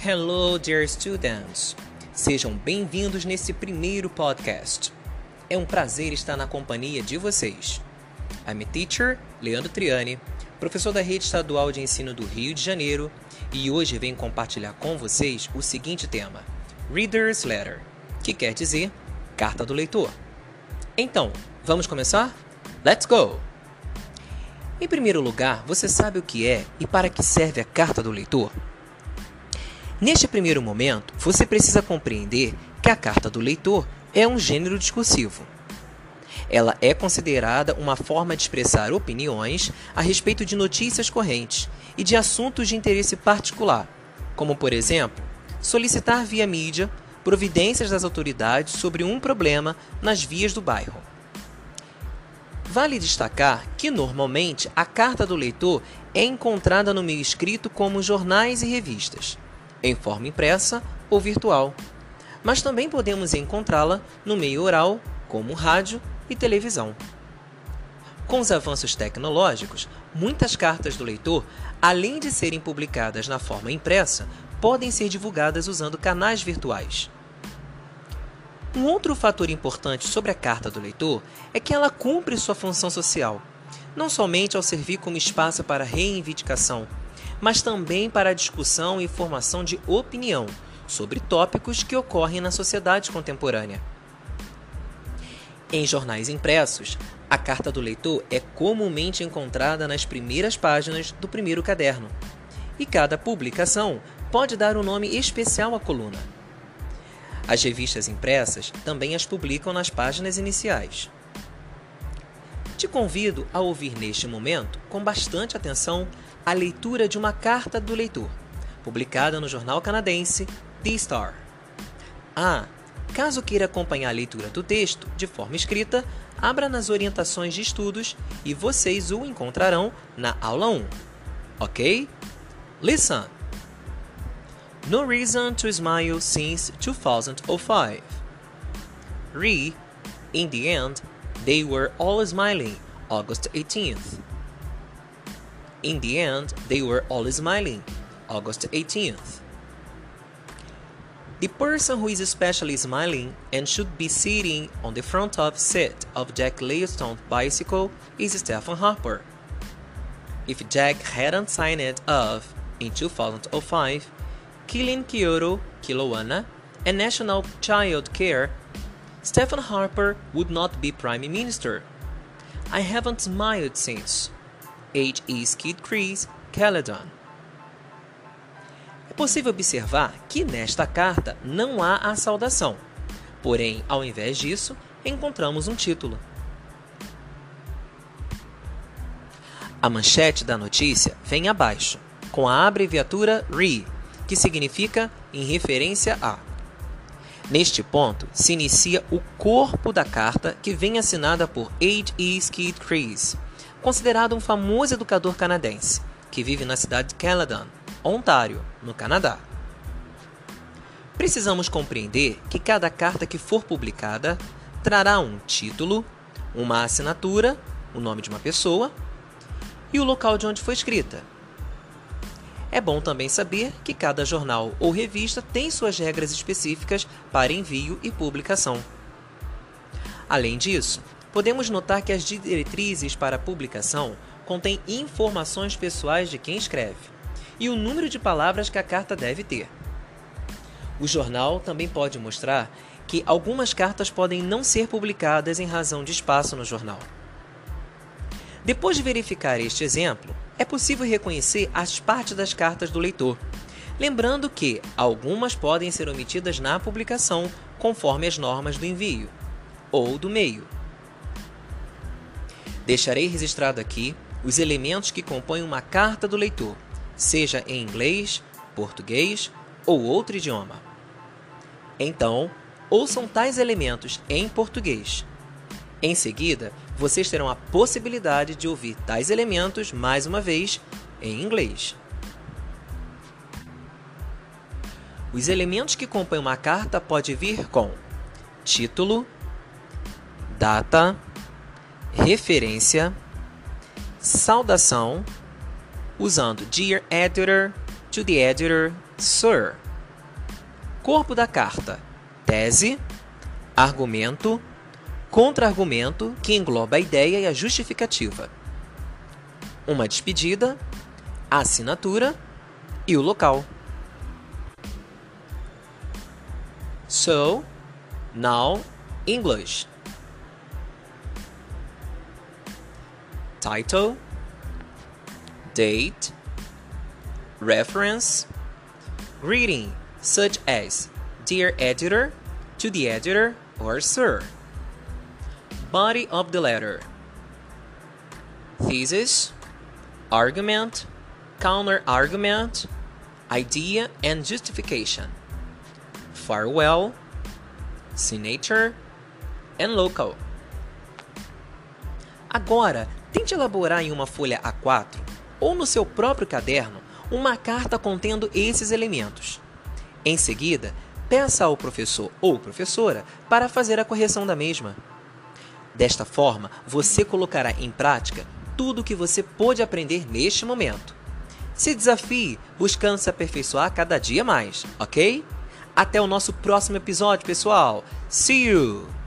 Hello, dear students! Sejam bem-vindos nesse primeiro podcast. É um prazer estar na companhia de vocês. I'm a teacher, Leandro Triani, professor da Rede Estadual de Ensino do Rio de Janeiro, e hoje venho compartilhar com vocês o seguinte tema: Reader's Letter, que quer dizer carta do leitor. Então, vamos começar? Let's go! Em primeiro lugar, você sabe o que é e para que serve a carta do leitor? Neste primeiro momento, você precisa compreender que a carta do leitor é um gênero discursivo. Ela é considerada uma forma de expressar opiniões a respeito de notícias correntes e de assuntos de interesse particular, como, por exemplo, solicitar via mídia providências das autoridades sobre um problema nas vias do bairro. Vale destacar que, normalmente, a carta do leitor é encontrada no meio escrito como jornais e revistas em forma impressa ou virtual, mas também podemos encontrá-la no meio oral, como rádio e televisão. Com os avanços tecnológicos, muitas cartas do leitor, além de serem publicadas na forma impressa, podem ser divulgadas usando canais virtuais. Um outro fator importante sobre a carta do leitor é que ela cumpre sua função social, não somente ao servir como espaço para reivindicação mas também para a discussão e formação de opinião sobre tópicos que ocorrem na sociedade contemporânea. Em jornais impressos, a carta do leitor é comumente encontrada nas primeiras páginas do primeiro caderno, e cada publicação pode dar um nome especial à coluna. As revistas impressas também as publicam nas páginas iniciais. Te convido a ouvir neste momento, com bastante atenção, a leitura de uma carta do leitor, publicada no jornal canadense The Star. Ah, caso queira acompanhar a leitura do texto de forma escrita, abra nas orientações de estudos e vocês o encontrarão na aula 1. Ok? Listen! No reason to smile since 2005. Re, in the end, they were all smiling August 18th. In the end, they were all smiling. August 18th. The person who is especially smiling and should be sitting on the front of seat of Jack Layton's bicycle is Stephen Harper. If Jack hadn't signed it off in 2005, killing Kyoto, Kilowana, and National Child Care, Stephen Harper would not be Prime Minister. I haven't smiled since. H.E. Skid Chris Caledon. É possível observar que nesta carta não há a saudação, porém, ao invés disso, encontramos um título. A manchete da notícia vem abaixo, com a abreviatura RE, que significa em referência a. Neste ponto, se inicia o corpo da carta que vem assinada por H.E. Skid Chris, considerado um famoso educador canadense, que vive na cidade de Caledon, Ontário, no Canadá. Precisamos compreender que cada carta que for publicada trará um título, uma assinatura, o nome de uma pessoa e o local de onde foi escrita. É bom também saber que cada jornal ou revista tem suas regras específicas para envio e publicação. Além disso, podemos notar que as diretrizes para a publicação contêm informações pessoais de quem escreve e o número de palavras que a carta deve ter. O jornal também pode mostrar que algumas cartas podem não ser publicadas em razão de espaço no jornal. Depois de verificar este exemplo, é possível reconhecer as partes das cartas do leitor, lembrando que algumas podem ser omitidas na publicação conforme as normas do envio ou do meio. Deixarei registrado aqui os elementos que compõem uma carta do leitor, seja em inglês, português ou outro idioma. Então, ouçam tais elementos em português. Em seguida, vocês terão a possibilidade de ouvir tais elementos mais uma vez em inglês. Os elementos que compõem uma carta podem vir com título, data, referência, saudação, usando Dear Editor, to the Editor, Sir, Corpo da carta: tese, argumento, contra-argumento, que engloba a ideia e a justificativa. Uma despedida, assinatura e o local. So, now English. Title, date, reference, greeting such as Dear Editor, to the editor, or Sir. Body of the letter Thesis, argument, counter argument, idea and justification. Farewell, signature and local. Agora, tente elaborar em uma folha A4 ou no seu próprio caderno uma carta contendo esses elementos. Em seguida, peça ao professor ou professora para fazer a correção da mesma. Desta forma, você colocará em prática tudo o que você pôde aprender neste momento. Se desafie buscando se aperfeiçoar cada dia mais, ok? Até o nosso próximo episódio, pessoal. See you!